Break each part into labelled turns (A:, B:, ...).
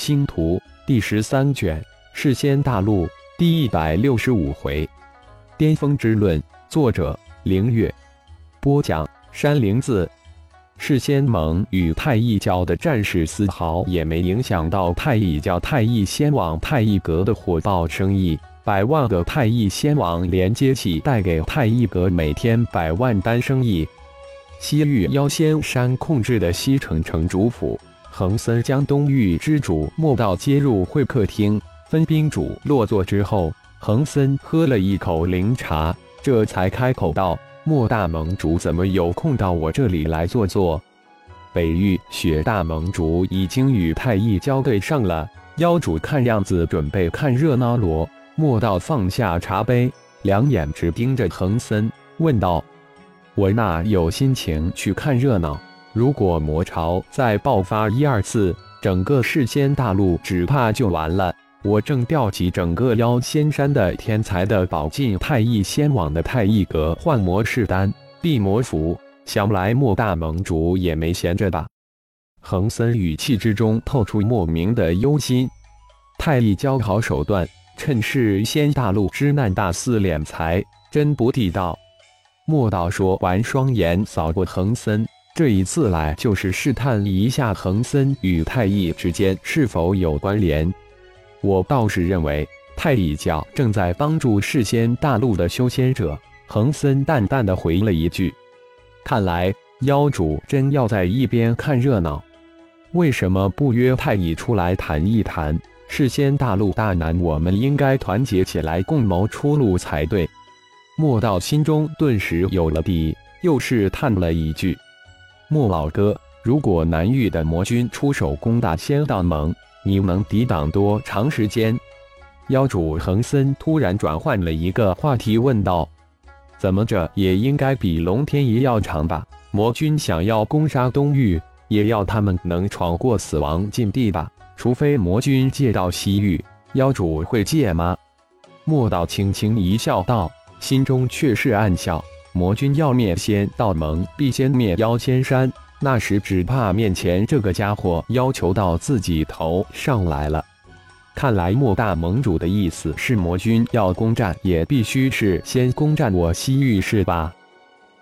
A: 星图第十三卷，世仙大陆第一百六十五回，巅峰之论，作者凌月，播讲山灵子。世仙盟与太一教的战士丝毫也没影响到太乙教太乙仙王太乙阁的火爆生意。百万个太乙仙王连接起，带给太乙阁每天百万单生意。西域妖仙山控制的西城城主府，恒森将东域之主莫道接入会客厅，分宾主落座之后，恒森喝了一口灵茶，这才开口道：“莫大盟主怎么有空到我这里来坐坐？”北域雪大盟主已经与太乙交对上了，妖主看样子准备看热闹罗。莫道放下茶杯，两眼直盯着恒森，问道：“我哪有心情去看热闹？如果魔潮再爆发一二次，整个世间大陆只怕就完了。我正调集整个妖仙山的天才的宝进太乙仙网的太乙阁幻魔士丹、地魔符，想来莫大盟主也没闲着吧？”恒森语气之中透出莫名的忧心。太乙教好手段。趁世仙大陆之难大肆敛财，真不地道。莫道说完，双眼扫过恒森，这一次来就是试探一下恒森与太乙之间是否有关联。我倒是认为太乙教正在帮助世仙大陆的修仙者。恒森淡淡的回了一句：“看来妖主真要在一边看热闹，为什么不约太乙出来谈一谈？”世仙大陆大难，我们应该团结起来，共谋出路才对。莫道心中顿时有了底，又是叹了一句：“莫老哥，如果南域的魔君出手攻打仙道盟，你能抵挡多长时间？”妖主恒森突然转换了一个话题，问道：“怎么着也应该比龙天一要长吧？魔君想要攻杀东域，也要他们能闯过死亡禁地吧？”除非魔君借到西域，妖主会借吗？莫道轻轻一笑，道：“心中却是暗笑。魔君要灭仙道盟，必先灭妖仙山。那时只怕面前这个家伙要求到自己头上来了。看来莫大盟主的意思是，魔君要攻占，也必须是先攻占我西域，是吧？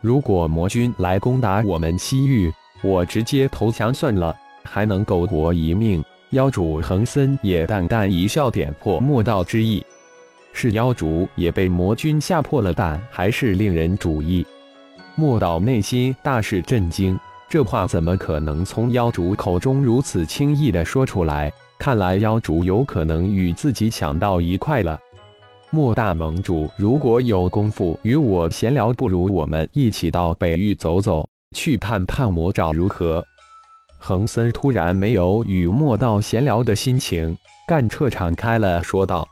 A: 如果魔君来攻打我们西域，我直接投降算了，还能苟活一命。”妖主恒森也淡淡一笑，点破莫道之意。是妖主也被魔君吓破了胆，还是令人主意？莫道内心大是震惊，这话怎么可能从妖主口中如此轻易的说出来？看来妖主有可能与自己想到一块了。莫大盟主，如果有功夫与我闲聊，不如我们一起到北域走走，去探探魔爪如何？恒森突然没有与莫道闲聊的心情，干彻敞开了说道：“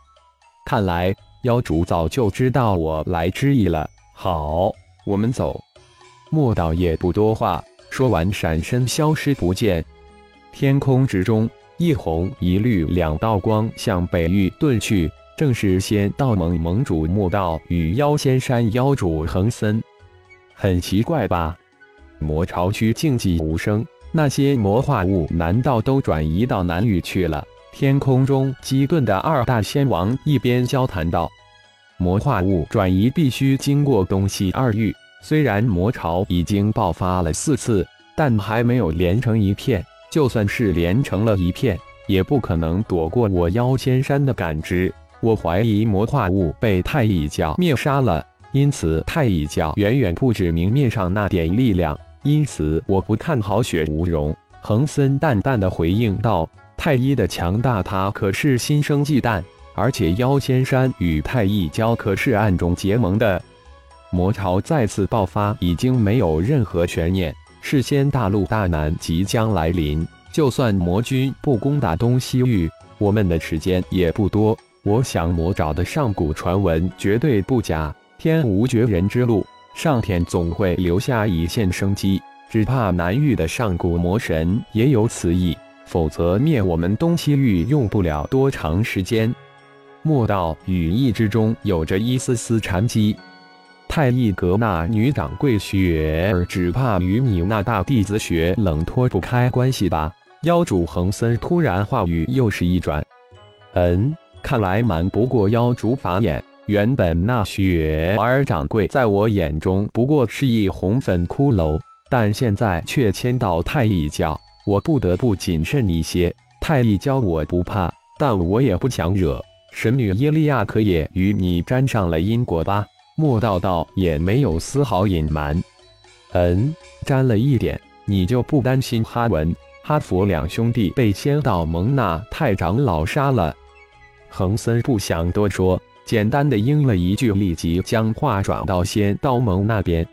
A: 看来妖主早就知道我来之意了。好，我们走。”莫道也不多话，说完闪身消失不见。天空之中，一红一绿两道光向北域遁去，正是仙道盟盟主莫道与妖仙山妖主恒森。很奇怪吧？魔潮区静寂无声。那些魔化物难道都转移到南域去了？天空中激顿的二大仙王一边交谈道：“魔化物转移必须经过东西二域，虽然魔潮已经爆发了四次，但还没有连成一片。就算是连成了一片，也不可能躲过我妖仙山的感知。我怀疑魔化物被太乙教灭杀了，因此太乙教远远不止明面上那点力量。”因此，我不看好雪无容。恒森淡淡的回应道：“太一的强大，他可是心生忌惮。而且妖仙山与太一教可是暗中结盟的。魔潮再次爆发，已经没有任何悬念。事先大陆大难即将来临，就算魔君不攻打东西域，我们的时间也不多。我想魔爪的上古传闻绝对不假，天无绝人之路。”上天总会留下一线生机，只怕南域的上古魔神也有此意，否则灭我们东西域用不了多长时间。莫道语意之中有着一丝丝禅机。太乙阁那女掌柜雪儿，只怕与你那大弟子雪冷脱不开关系吧？妖主恒森突然话语又是一转，嗯，看来瞒不过妖主法眼。原本那雪儿掌柜在我眼中不过是一红粉骷髅，但现在却迁到太乙教，我不得不谨慎一些。太乙教我不怕，但我也不想惹。神女耶利亚可也与你沾上了因果吧？莫道道也没有丝毫隐瞒。嗯，沾了一点，你就不担心哈文、哈佛两兄弟被仙道蒙那太长老杀了？恒森不想多说。简单的应了一句，立即将话转到仙道盟那边。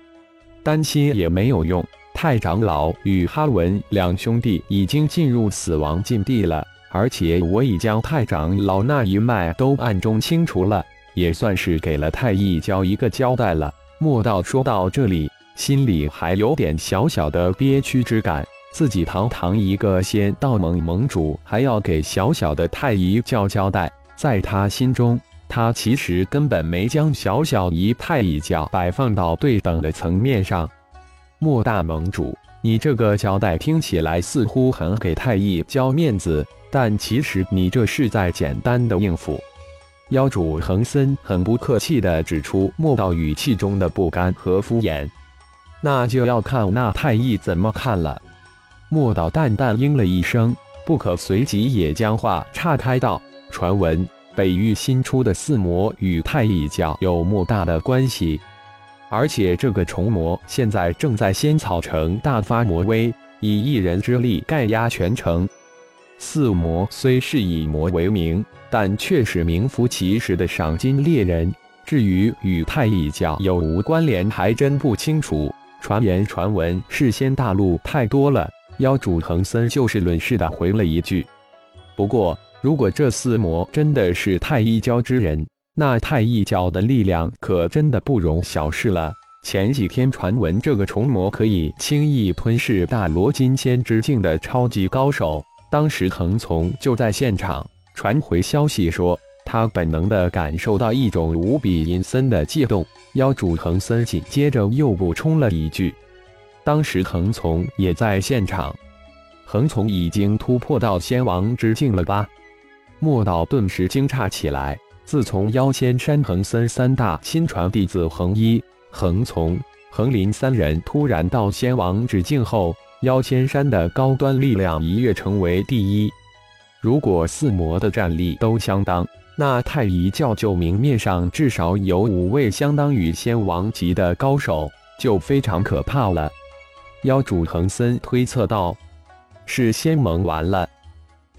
A: 担心也没有用，太长老与哈文两兄弟已经进入死亡禁地了，而且我已将太长老那一脉都暗中清除了，也算是给了太一教一个交代了。莫道说到这里，心里还有点小小的憋屈之感，自己堂堂一个仙道盟盟主，还要给小小的太一教交代，在他心中。他其实根本没将小小一太乙教摆放到对等的层面上。莫大盟主，你这个交代听起来似乎很给太乙教面子，但其实你这是在简单的应付。妖主恒森很不客气地指出莫道语气中的不甘和敷衍。那就要看那太乙怎么看了。莫道淡淡应了一声，不可随即也将话岔开道：“传闻。”北域新出的四魔与太乙教有莫大的关系，而且这个虫魔现在正在仙草城大发魔威，以一人之力盖压全城。四魔虽是以魔为名，但却是名副其实的赏金猎人。至于与太乙教有无关联，还真不清楚。传言传闻，世仙大陆太多了。妖主恒森就事论事的回了一句。不过。如果这四魔真的是太一教之人，那太一教的力量可真的不容小视了。前几天传闻这个虫魔可以轻易吞噬大罗金仙之境的超级高手，当时藤从就在现场传回消息说，他本能的感受到一种无比阴森的悸动。妖主恒森紧接着又补充了一句，当时恒从也在现场，恒从已经突破到仙王之境了吧？莫道顿时惊诧起来。自从妖仙山恒森三大亲传弟子恒一、恒从、恒林三人突然到仙王之境后，妖仙山的高端力量一跃成为第一。如果四魔的战力都相当，那太乙教就明面上至少有五位相当于仙王级的高手，就非常可怕了。妖主恒森推测道：“是仙盟完了。”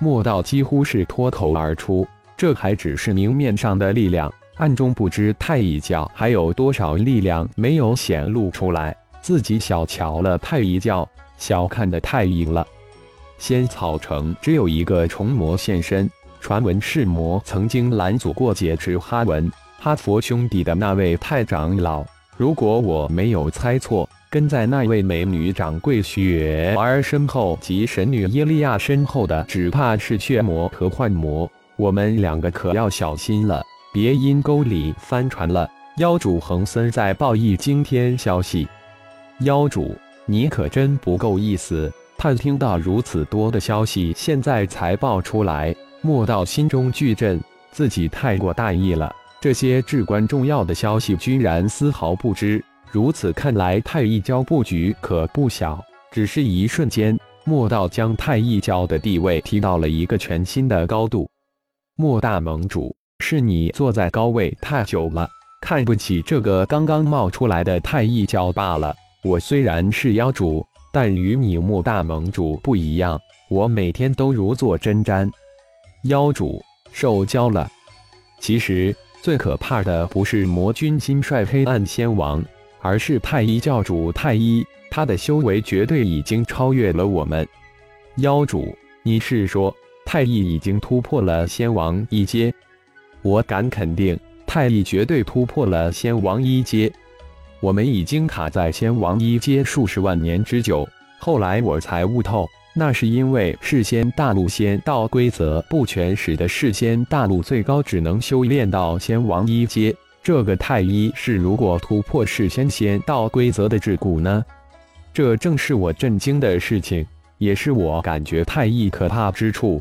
A: 莫道几乎是脱口而出：“这还只是明面上的力量，暗中不知太乙教还有多少力量没有显露出来。自己小瞧了太乙教，小看的太乙了。仙草城只有一个虫魔现身，传闻是魔曾经拦阻过劫持哈文、哈佛兄弟的那位太长老。如果我没有猜错。”跟在那位美女掌柜雪儿身后及神女耶利亚身后的，只怕是血魔和幻魔。我们两个可要小心了，别阴沟里翻船了。妖主恒森在报一惊天消息。妖主，你可真不够意思！探听到如此多的消息，现在才报出来，莫道心中巨震，自己太过大意了。这些至关重要的消息，居然丝毫不知。如此看来，太一教布局可不小。只是一瞬间，莫道将太一教的地位提到了一个全新的高度。莫大盟主，是你坐在高位太久了，看不起这个刚刚冒出来的太一教罢了。我虽然是妖主，但与你莫大盟主不一样，我每天都如坐针毡。妖主受教了。其实最可怕的不是魔君金帅黑暗仙王。而是太一教主太一，他的修为绝对已经超越了我们。妖主，你是说太一已经突破了仙王一阶？我敢肯定，太一绝对突破了仙王一阶。我们已经卡在仙王一阶数十万年之久，后来我才悟透，那是因为世仙大陆仙道规则不全，使得世仙大陆最高只能修炼到仙王一阶。这个太一是如果突破是仙仙道规则的桎梏呢？这正是我震惊的事情。也是我感觉太一可怕之处。